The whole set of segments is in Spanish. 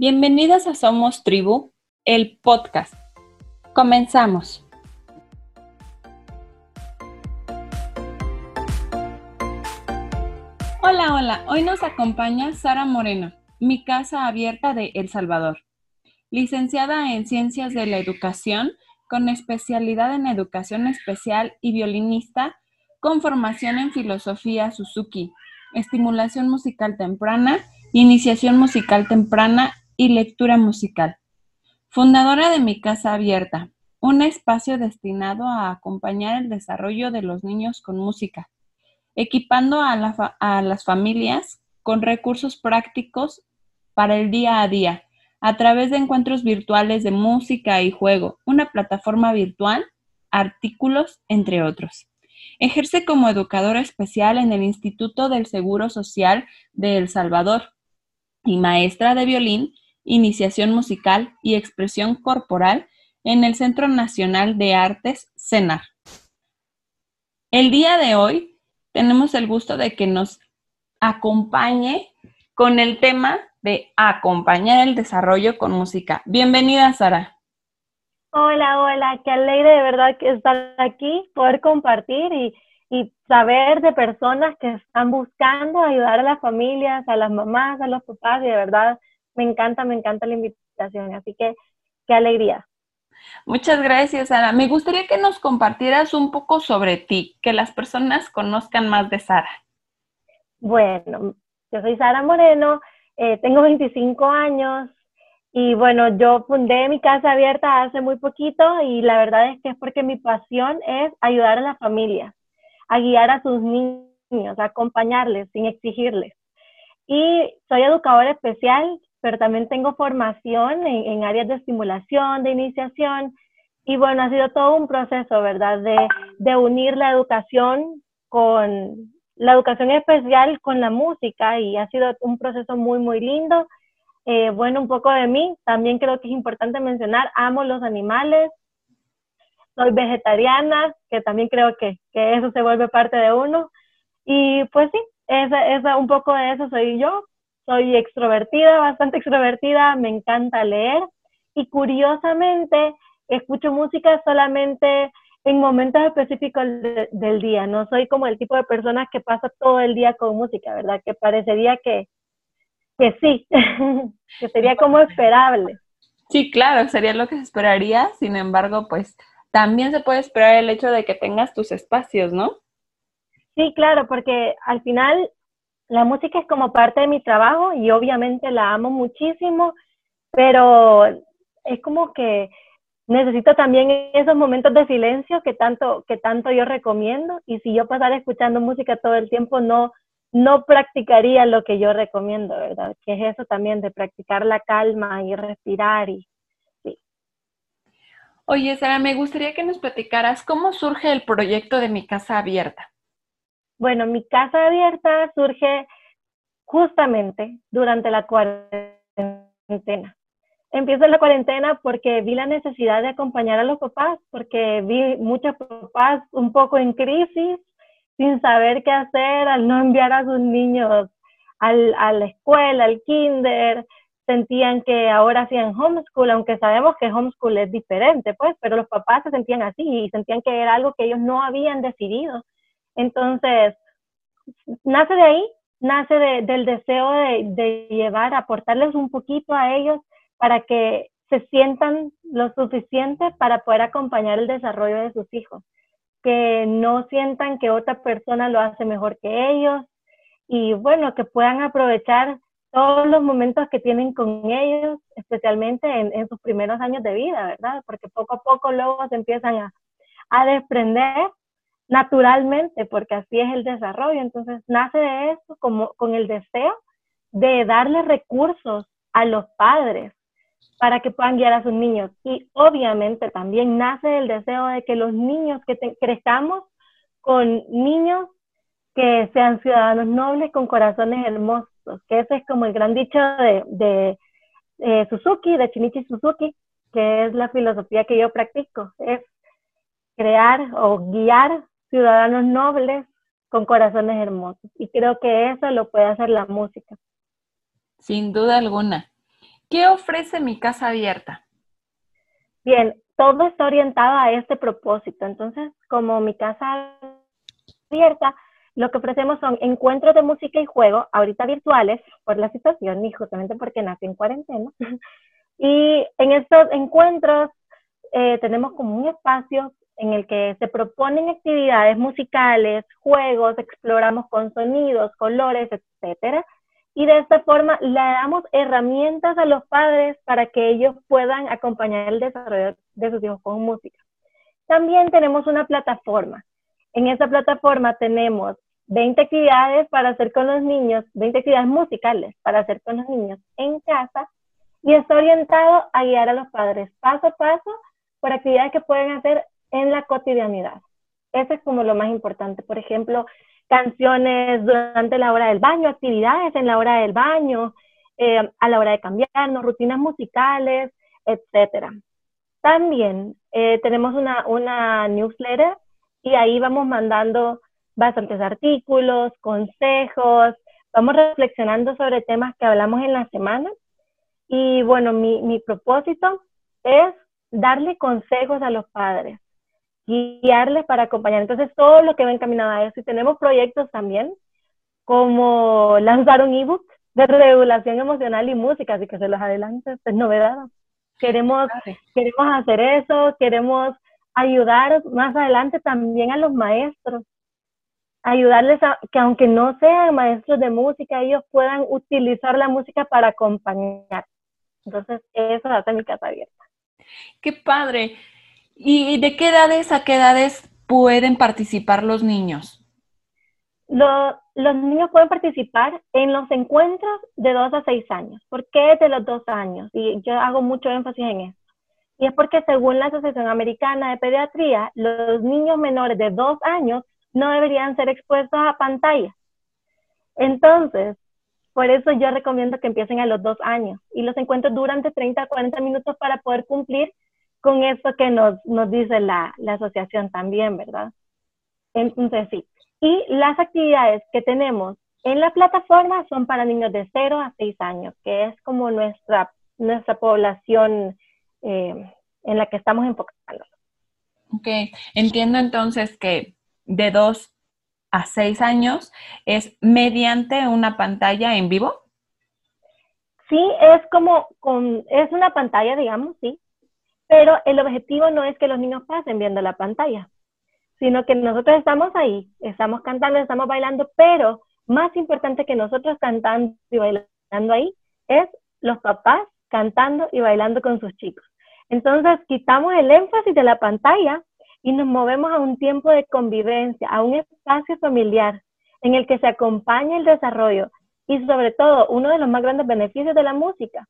Bienvenidas a Somos Tribu, el podcast. Comenzamos. Hola, hola. Hoy nos acompaña Sara Moreno, mi casa abierta de El Salvador. Licenciada en Ciencias de la Educación, con especialidad en Educación Especial y violinista, con formación en Filosofía Suzuki, estimulación musical temprana, iniciación musical temprana y lectura musical. Fundadora de Mi Casa Abierta, un espacio destinado a acompañar el desarrollo de los niños con música, equipando a, las familias con recursos prácticos para el día a día, a través de encuentros virtuales de música y juego, una plataforma virtual, artículos, entre otros. Ejerce como educadora especial en el Instituto del Seguro Social de El Salvador y maestra de violín iniciación musical y expresión corporal en el Centro Nacional de Artes, CENAR. El día de hoy tenemos el gusto de que nos acompañe con el tema de acompañar el desarrollo con música. Bienvenida, Sara. Hola, hola, qué alegre de verdad que estar aquí, poder compartir y, y saber de personas que están buscando ayudar a las familias, a las mamás, a los papás, y de verdad me encanta, me encanta la invitación, así que qué alegría. Muchas gracias, Sara. Me gustaría que nos compartieras un poco sobre ti, que las personas conozcan más de Sara. Bueno, yo soy Sara Moreno, eh, tengo 25 años y bueno, yo fundé mi casa abierta hace muy poquito y la verdad es que es porque mi pasión es ayudar a las familias, a guiar a sus niños, a acompañarles sin exigirles. Y soy educadora especial, pero también tengo formación en, áreas de estimulación, de iniciación, y bueno, ha sido todo un proceso, ¿verdad? De, de, unir la educación con la educación especial con la música y ha sido un proceso muy, muy lindo. Eh, bueno, un poco de mí, también creo que es importante mencionar, amo los animales, soy vegetariana, que también creo que, que eso se vuelve parte de uno. Y pues sí, esa, esa, un poco de eso soy yo, soy extrovertida, bastante extrovertida, me encanta leer y curiosamente escucho música solamente en momentos específicos del día. No soy como el tipo de persona que pasa todo el día con música, ¿verdad? Que parecería que, que sí, que sería como esperable. Sí, claro, sería lo que se esperaría. Sin embargo, pues también se puede esperar el hecho de que tengas tus espacios, ¿no? Sí, claro, porque al final la música es como parte de mi trabajo y obviamente la amo muchísimo, pero es como que necesito también esos momentos de silencio que tanto, que tanto yo recomiendo y si yo pasara escuchando música todo el tiempo no, no practicaría lo que yo recomiendo, ¿verdad? Que es eso también de practicar la calma y respirar y sí. Oye, Sara, me gustaría que nos platicaras cómo surge el proyecto de Mi Casa Abierta. Bueno, mi casa abierta surge justamente durante la cuarentena. Empiezo la cuarentena porque vi la necesidad de acompañar a los papás, porque vi muchos papás un poco en crisis, sin saber qué hacer, al no enviar a sus niños al, a la escuela, al kinder, sentían que ahora hacían homeschool, aunque sabemos que homeschool es diferente, pues, pero los papás se sentían así y sentían que era algo que ellos no habían decidido. Entonces, nace de ahí, nace del deseo de, llevar, aportarles un poquito a ellos para que se sientan lo suficiente para poder acompañar el desarrollo de sus hijos, que no sientan que otra persona lo hace mejor que ellos y bueno, que puedan aprovechar todos los momentos que tienen con ellos, especialmente en, sus primeros años de vida, ¿verdad? Porque poco a poco luego se empiezan a, a desprender naturalmente, porque así es el desarrollo. Entonces, nace de eso como con el deseo de darle recursos a los padres para que puedan guiar a sus niños. Y obviamente también nace el deseo de que los niños que crezcamos con niños que sean ciudadanos nobles con corazones hermosos, que ese es como el gran dicho de, de eh, Suzuki, de Shinichi Suzuki, que es la filosofía que yo practico, es crear o guiar ciudadanos nobles con corazones hermosos. Y creo que eso lo puede hacer la música. Sin duda alguna. ¿Qué ofrece mi casa abierta? Bien, todo está orientado a este propósito. Entonces, como mi casa abierta, lo que ofrecemos son encuentros de música y juego, ahorita virtuales por la situación y justamente porque nací en cuarentena. Y en estos encuentros eh, tenemos como un espacio en el que se proponen actividades musicales, juegos, exploramos con sonidos, colores, etcétera. Y de esta forma le damos herramientas a los padres para que ellos puedan acompañar el desarrollo de sus hijos con música. También tenemos una plataforma. En esa plataforma tenemos 20 actividades para hacer con los niños, 20 actividades musicales para hacer con los niños en casa y está orientado a guiar a los padres paso a paso por actividades que pueden hacer en la cotidianidad. Eso es como lo más importante. Por ejemplo, canciones durante la hora del baño, actividades en la hora del baño, eh, a la hora de cambiarnos, rutinas musicales, etc. También eh, tenemos una, una newsletter y ahí vamos mandando bastantes artículos, consejos, vamos reflexionando sobre temas que hablamos en la semana y bueno, mi, mi propósito es darle consejos a los padres, guiarles para acompañar. Entonces, todo lo que va encaminado a eso. Y tenemos proyectos también, como lanzar un ebook de regulación emocional y música, así que se los adelanto, es novedad. Queremos, queremos hacer eso, queremos ayudar más adelante también a los maestros, ayudarles a que aunque no sean maestros de música, ellos puedan utilizar la música para acompañar. Entonces, eso hace mi casa abierta. Qué padre. ¿Y de qué edades a qué edades pueden participar los niños? los niños pueden participar en los encuentros de 2 a 6 años. ¿Por qué de los 2 años? Y yo hago mucho énfasis en eso. Y es porque según la Asociación Americana de Pediatría, los niños menores de 2 años no deberían ser expuestos a pantalla. Entonces, por eso yo recomiendo que empiecen a los dos años y los encuentros duran de 30 a 40 minutos para poder cumplir con eso que nos, nos dice la, la asociación también, ¿verdad? Entonces, sí. Y las actividades que tenemos en la plataforma son para niños de 0 a 6 años, que es como nuestra, nuestra población eh, en la que estamos enfocando. Ok, entiendo entonces que de 2 a seis años es mediante una pantalla en vivo? Sí, es como con, es una pantalla, digamos, sí, pero el objetivo no es que los niños pasen viendo la pantalla, sino que nosotros estamos ahí, estamos cantando, estamos bailando, pero más importante que nosotros cantando y bailando ahí es los papás cantando y bailando con sus chicos. Entonces, quitamos el énfasis de la pantalla y nos movemos a un tiempo de convivencia, a un espacio familiar en el que se acompaña el desarrollo y sobre todo uno de los más grandes beneficios de la música,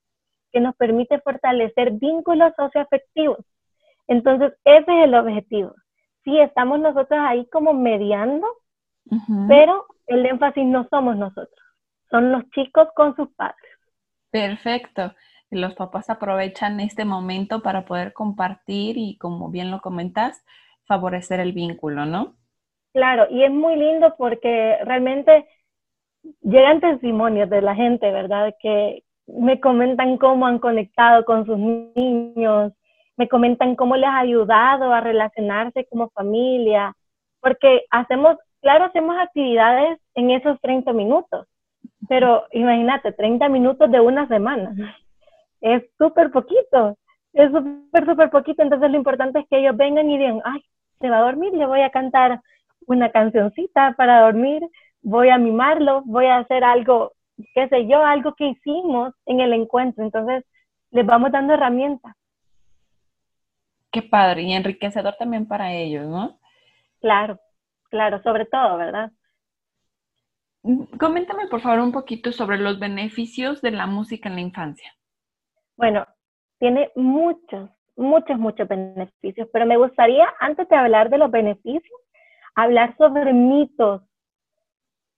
que nos permite fortalecer vínculos socioafectivos. Entonces, ese es el objetivo. Sí, estamos nosotros ahí como mediando, pero el énfasis no somos nosotros, son los chicos con sus padres. Perfecto. Los papás aprovechan este momento para poder compartir y, como bien lo comentas, favorecer el vínculo, ¿no? Claro, y es muy lindo porque realmente llegan testimonios de la gente, ¿verdad? Que me comentan cómo han conectado con sus niños, me comentan cómo les ha ayudado a relacionarse como familia, porque hacemos, claro, hacemos actividades en esos 30 minutos, pero imagínate, 30 minutos de una semana, es súper poquito, es súper, súper poquito, entonces lo importante es que ellos vengan y digan, ay, se va a dormir, le voy a cantar una cancioncita para dormir, voy a mimarlo, voy a hacer algo, qué sé yo, algo que hicimos en el encuentro. Entonces, les vamos dando herramientas. Qué padre y enriquecedor también para ellos, ¿no? Claro, claro, sobre todo, ¿verdad? Mm, coméntame, por favor, un poquito sobre los beneficios de la música en la infancia. Bueno, tiene muchos, muchos, muchos beneficios, pero me gustaría, antes de hablar de los beneficios, hablar sobre mitos,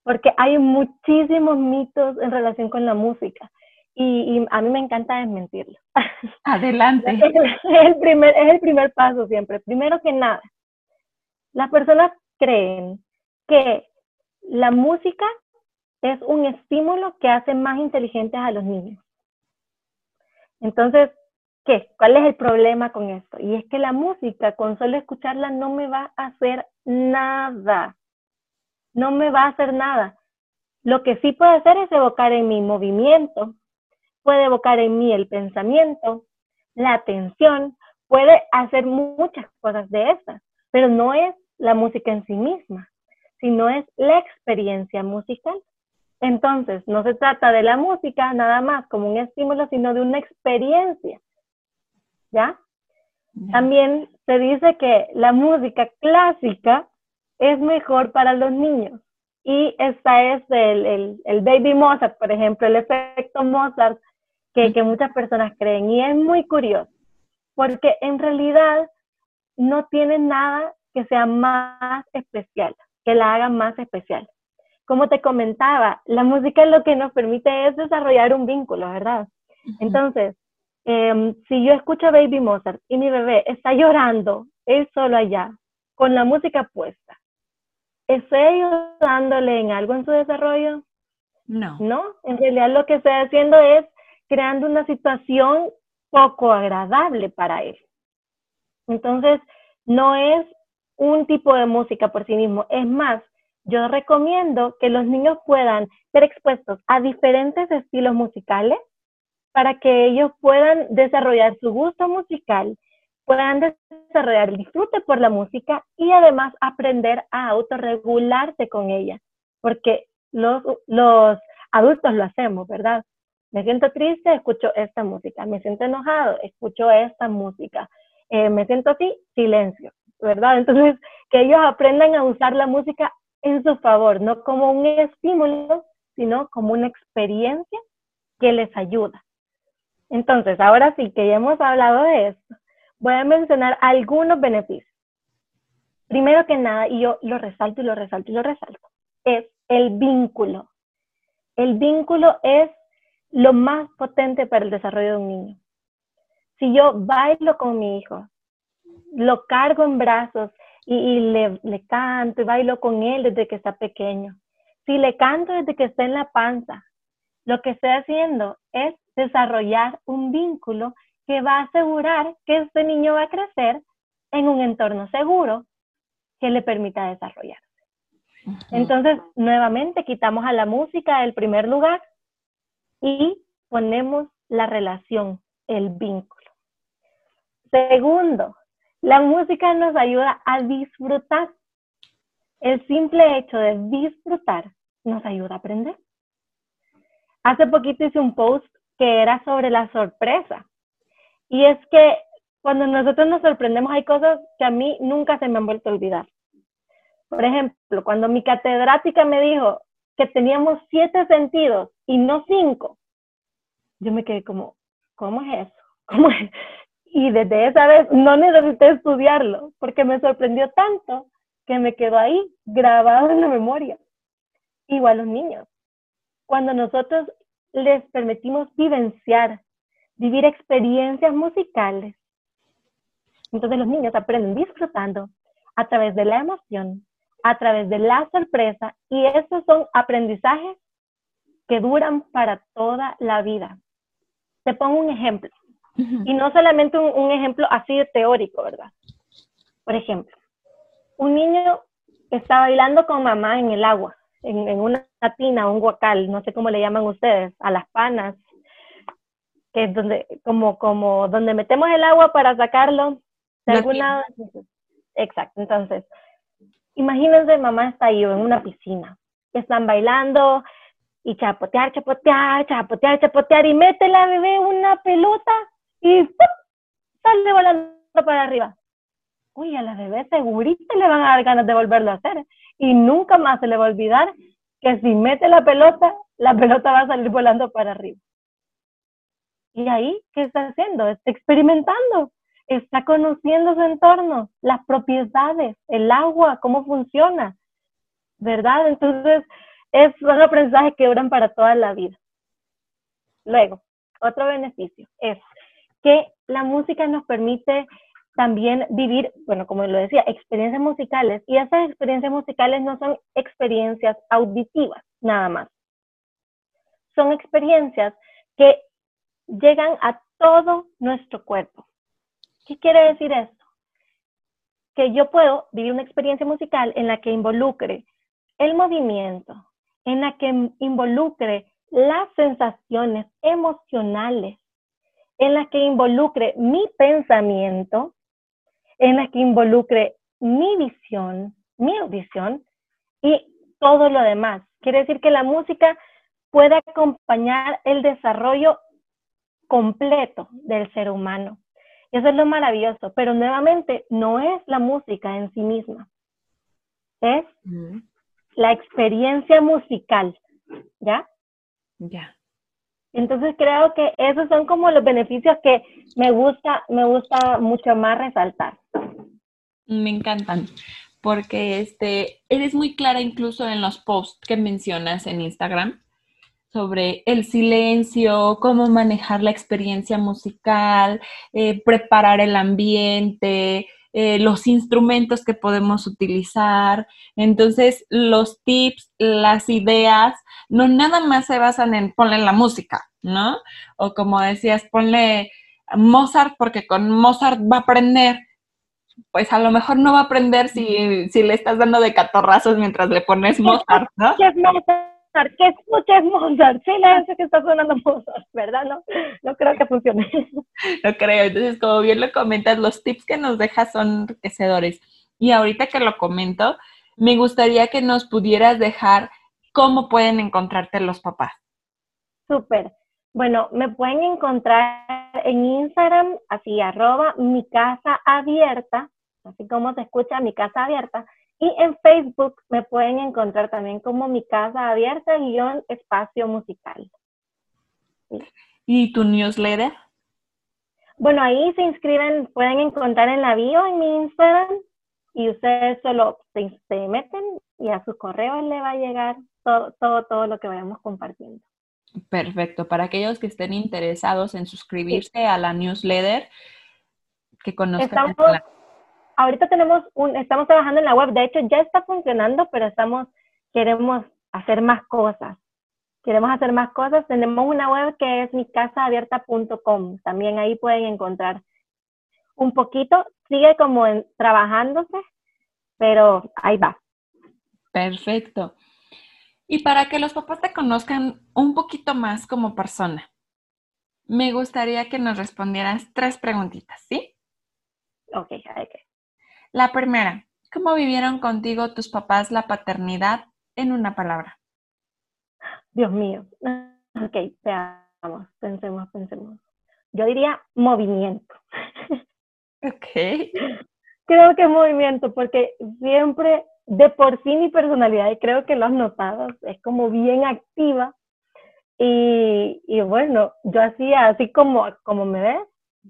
porque hay muchísimos mitos en relación con la música y, a mí me encanta desmentirlos. Adelante. es, el primer, es el primer paso siempre. Primero que nada, las personas creen que la música es un estímulo que hace más inteligentes a los niños. Entonces, ¿qué? ¿Cuál es el problema con esto? Y es que la música, con solo escucharla, no me va a hacer nada. No me va a hacer nada. Lo que sí puede hacer es evocar en mi movimiento, puede evocar en mí el pensamiento, la atención, puede hacer muchas cosas de estas, pero no es la música en sí misma, sino es la experiencia musical. Entonces, no se trata de la música nada más como un estímulo, sino de una experiencia. ¿Ya? También se dice que la música clásica es mejor para los niños. Y esta es el, el, baby Mozart, por ejemplo, el efecto Mozart que, que muchas personas creen. Y es muy curioso, porque en realidad no tiene nada que sea más especial, que la haga más especial. Como te comentaba, la música lo que nos permite es desarrollar un vínculo, ¿verdad? Entonces, em, si yo escucho a Baby Mozart y mi bebé está llorando, él solo allá, con la música puesta, ¿estoy ayudándole en algo en su desarrollo? No. No, en realidad lo que estoy haciendo es creando una situación poco agradable para él. Entonces, no es un tipo de música por sí mismo. Es más, yo recomiendo que los niños puedan ser expuestos a diferentes estilos musicales para que ellos puedan desarrollar su gusto musical, puedan desarrollar el disfrute por la música y además aprender a autorregularse con ella, porque los, los adultos lo hacemos, ¿verdad? Me siento triste, escucho esta música, me siento enojado, escucho esta música, eh, me siento así, silencio, ¿verdad? Entonces, que ellos aprendan a usar la música en su favor, no como un estímulo, sino como una experiencia que les ayuda. Entonces, ahora sí que ya hemos hablado de esto, voy a mencionar algunos beneficios. Primero que nada, y yo lo resalto y lo resalto y lo resalto, es el vínculo. El vínculo es lo más potente para el desarrollo de un niño. Si yo bailo con mi hijo, lo cargo en brazos y, le, le, canto y bailo con él desde que está pequeño. Si le canto desde que está en la panza, lo que estoy haciendo es desarrollar un vínculo que va a asegurar que este niño va a crecer en un entorno seguro que le permita desarrollarse. Entonces, nuevamente quitamos a la música del primer lugar y ponemos la relación, el vínculo. Segundo, la música nos ayuda a disfrutar. El simple hecho de disfrutar nos ayuda a aprender. Hace poquito hice un post que era sobre la sorpresa. Y es que cuando nosotros nos sorprendemos hay cosas que a mí nunca se me han vuelto a olvidar. Por ejemplo, cuando mi catedrática me dijo que teníamos siete sentidos y no cinco, yo me quedé como, ¿cómo es eso? ¿Cómo? Y desde esa vez no necesité estudiarlo porque me sorprendió tanto que me quedó ahí grabado en la memoria. Igual los niños. Cuando nosotros les permitimos vivenciar, vivir experiencias musicales, entonces los niños aprenden disfrutando a través de la emoción, a través de la sorpresa y esos son aprendizajes que duran para toda la vida. Te pongo un ejemplo. Y no solamente un, ejemplo así de teórico, ¿verdad? Por ejemplo, un niño está bailando con mamá en el agua, en, una tina, un guacal, no sé cómo le llaman ustedes, a las panas, que es donde, como, como donde metemos el agua para sacarlo de alguna... Exacto, entonces, imagínense, mamá está ahí en una piscina, están bailando y chapotear, chapotear, chapotear, chapotear, y mete la bebé una pelota y sale volando para arriba. Uy, a la bebé segurita le van a dar ganas de volverlo a hacer. Y nunca más se le va a olvidar que si mete la pelota, la pelota va a salir volando para arriba. Y ahí, ¿qué está haciendo? Está experimentando, está conociendo su entorno, las propiedades, el agua, cómo funciona, ¿verdad? Entonces, es un aprendizaje que duran para toda la vida. Luego, otro beneficio es que la música nos permite también vivir, bueno, como lo decía, experiencias musicales. Y esas experiencias musicales no son experiencias auditivas, nada más. Son experiencias que llegan a todo nuestro cuerpo. ¿Qué quiere decir esto? Que yo puedo vivir una experiencia musical en la que involucre el movimiento, en la que involucre las sensaciones emocionales, en la que involucre mi pensamiento, en la que involucre mi visión, mi audición y todo lo demás. Quiere decir que la música puede acompañar el desarrollo completo del ser humano. Y eso es lo maravilloso, pero nuevamente no es la música en sí misma, es la experiencia musical, ¿ya? Ya. Entonces creo que esos son como los beneficios que me gusta, me gusta mucho más resaltar. Me encantan, porque este, eres muy clara incluso en los posts que mencionas en Instagram sobre el silencio, cómo manejar la experiencia musical, eh, preparar el ambiente, eh, los instrumentos que podemos utilizar. Entonces, los tips, las ideas, no nada más se basan en ponle la música, ¿no? O como decías, ponle Mozart porque con Mozart va a aprender. Pues a lo mejor no va a aprender si, si le estás dando de catorrazos mientras le pones Mozart, ¿no? ¿Qué es Mozart? Que escuches Mozart, silencio que está sonando Mozart, ¿verdad? No, no creo que funcione. No creo, entonces como bien lo comentas, los tips que nos dejas son enriquecedores. Y ahorita que lo comento, me gustaría que nos pudieras dejar cómo pueden encontrarte los papás. Súper. Bueno, me pueden encontrar en Instagram, así arroba mi casa abierta, así como se escucha mi casa abierta, y en Facebook me pueden encontrar también como mi casa abierta guion espacio musical. ¿Y tu newsletter? Bueno, ahí se inscriben, pueden encontrar en la bio en mi Instagram y ustedes solo se, meten y a sus correos le va a llegar todo, todo, todo lo que vayamos compartiendo. Perfecto. Para aquellos que estén interesados en suscribirse a la newsletter, que conozcan ahorita tenemos un, estamos trabajando en la web, de hecho ya está funcionando, pero estamos, queremos hacer más cosas. Queremos hacer más cosas. Tenemos una web que es micasaabierta.com. También ahí pueden encontrar un poquito. Sigue como en, trabajándose, pero ahí va. Perfecto. Y para que los papás te conozcan un poquito más como persona, me gustaría que nos respondieras tres preguntitas, ¿sí? Ok, ok. La primera, ¿cómo vivieron contigo tus papás la paternidad en una palabra? Dios mío. Ok, veamos, pensemos, pensemos. Yo diría movimiento. Ok. Creo que movimiento, porque siempre, de por sí mi personalidad, y creo que lo has notado, es como bien activa. Y, y bueno, yo hacía, así como, como me ves,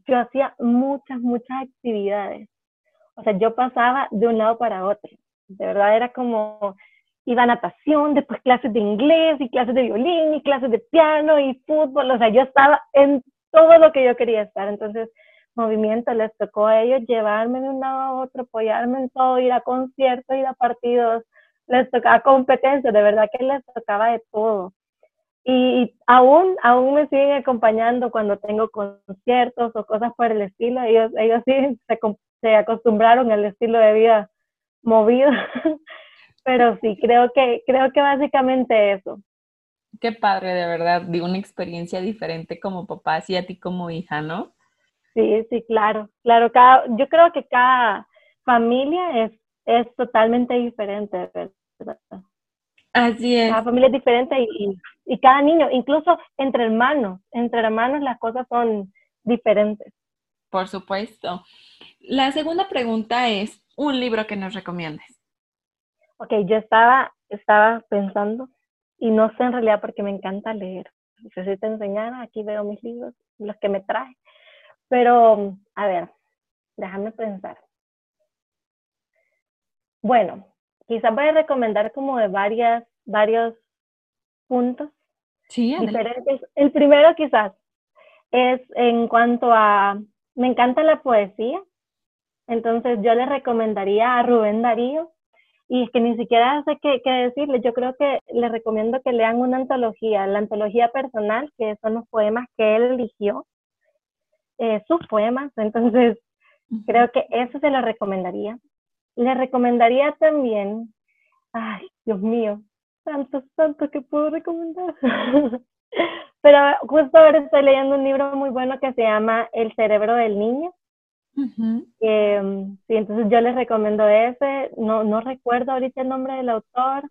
yo hacía muchas, muchas actividades o sea, yo pasaba de un lado para otro. De verdad era como, iba a natación, después clases de inglés y clases de violín y clases de piano y fútbol. O sea, yo estaba en todo lo que yo quería estar. Entonces, movimiento les tocó a ellos llevarme de un lado a otro, apoyarme en todo, ir a conciertos, ir a partidos, les tocaba competencia, de verdad que les tocaba de todo. Y aún, aún me siguen acompañando cuando tengo conciertos o cosas por el estilo. Ellos, ellos sí se, se acostumbraron al estilo de vida movido. Pero sí, creo que, creo que básicamente eso. Qué padre, de verdad, de una experiencia diferente como papá y a ti como hija, ¿no? Sí, sí, claro, claro. Cada, yo creo que cada familia es, es totalmente diferente, ¿verdad? Así es. Cada familia es diferente y, y cada niño, incluso entre hermanos, entre hermanos las cosas son diferentes. Por supuesto. La segunda pregunta es, un libro que nos recomiendes. Ok, yo estaba, estaba pensando, y no sé en realidad porque me encanta leer. Necesito enseñar, aquí veo mis libros, los que me traje. Pero, a ver, déjame pensar. Bueno, quizás voy a recomendar como de varias, varios puntos sí, diferentes. El primero quizás es en cuanto a, me encanta la poesía, entonces yo le recomendaría a Rubén Darío y es que ni siquiera sé qué, qué decirle. Yo creo que les recomiendo que lean una antología, la antología personal, que son los poemas que él eligió, eh, sus poemas. Entonces, creo que eso se lo recomendaría. Le recomendaría también, ay, Dios mío, tantos, tantos que puedo recomendar. Pero justo ahora estoy leyendo un libro muy bueno que se llama El cerebro del niño. Em, sí, entonces yo les recomiendo ese. No, no recuerdo ahorita el nombre del autor.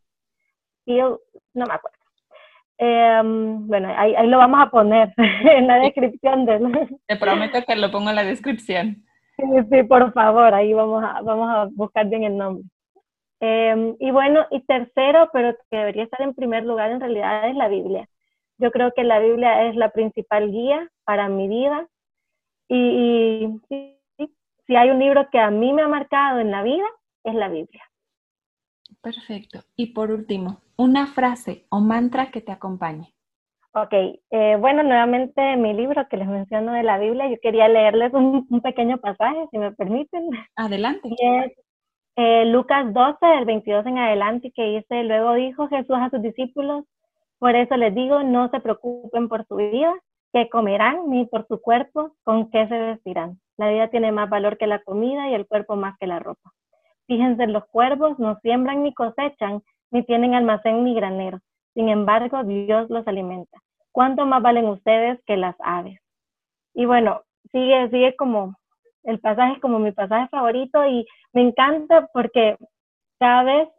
no me acuerdo. Em, bueno, ahí, ahí, lo vamos a poner en la descripción. De... Te prometo que lo pongo en la descripción. Sí, sí, por favor, ahí vamos a, vamos a buscar bien el nombre. Em, y bueno, y tercero, pero que debería estar en primer lugar en realidad es la Biblia. Yo creo que la Biblia es la principal guía para mi vida. Y, si hay un libro que a mí me ha marcado en la vida, es la Biblia. Perfecto. Y por último, una frase o mantra que te acompañe. Ok, eh, bueno, nuevamente mi libro que les menciono de la Biblia, yo quería leerles un, pequeño pasaje, si me permiten. Adelante. es eh, Lucas 12, del 22 en adelante, que dice, luego dijo Jesús a sus discípulos, por eso les digo, no se preocupen por su vida, qué comerán, ni por su cuerpo, con qué se vestirán. La vida tiene más valor que la comida y el cuerpo más que la ropa. Fíjense, los cuervos no siembran ni cosechan, ni tienen almacén ni granero. Sin embargo, Dios los alimenta. ¿Cuánto más valen ustedes que las aves? Y bueno, sigue, sigue como, el pasaje es como mi pasaje favorito y me encanta porque cada vez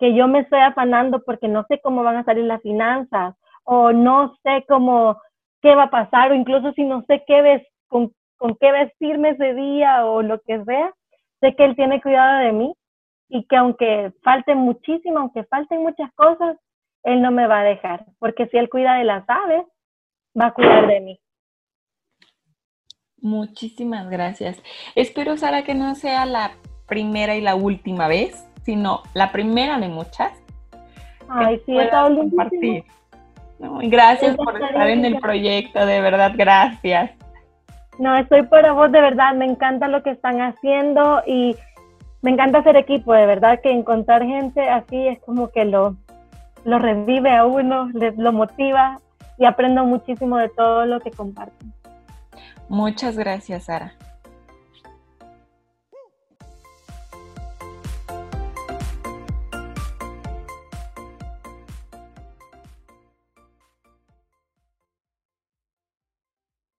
que yo me estoy afanando porque no sé cómo van a salir las finanzas o no sé cómo, qué va a pasar o incluso si no sé qué ves, con, con qué vestirme ese día o lo que sea, sé que Él tiene cuidado de mí y que aunque falte muchísimo, aunque falten muchas cosas, Él no me va a dejar, porque si Él cuida de las aves, va a cuidar de mí. Muchísimas gracias. Espero, Sara, que no sea la primera y la última vez sino la primera de muchas. Ay, sí, está compartir. gracias por estar en el proyecto, de verdad, gracias. No, estoy para vos, de verdad, me encanta lo que están haciendo y me encanta hacer equipo, de verdad, que encontrar gente así es como que lo, lo revive a uno, lo motiva y aprendo muchísimo de todo lo que comparten. Muchas gracias, Sara.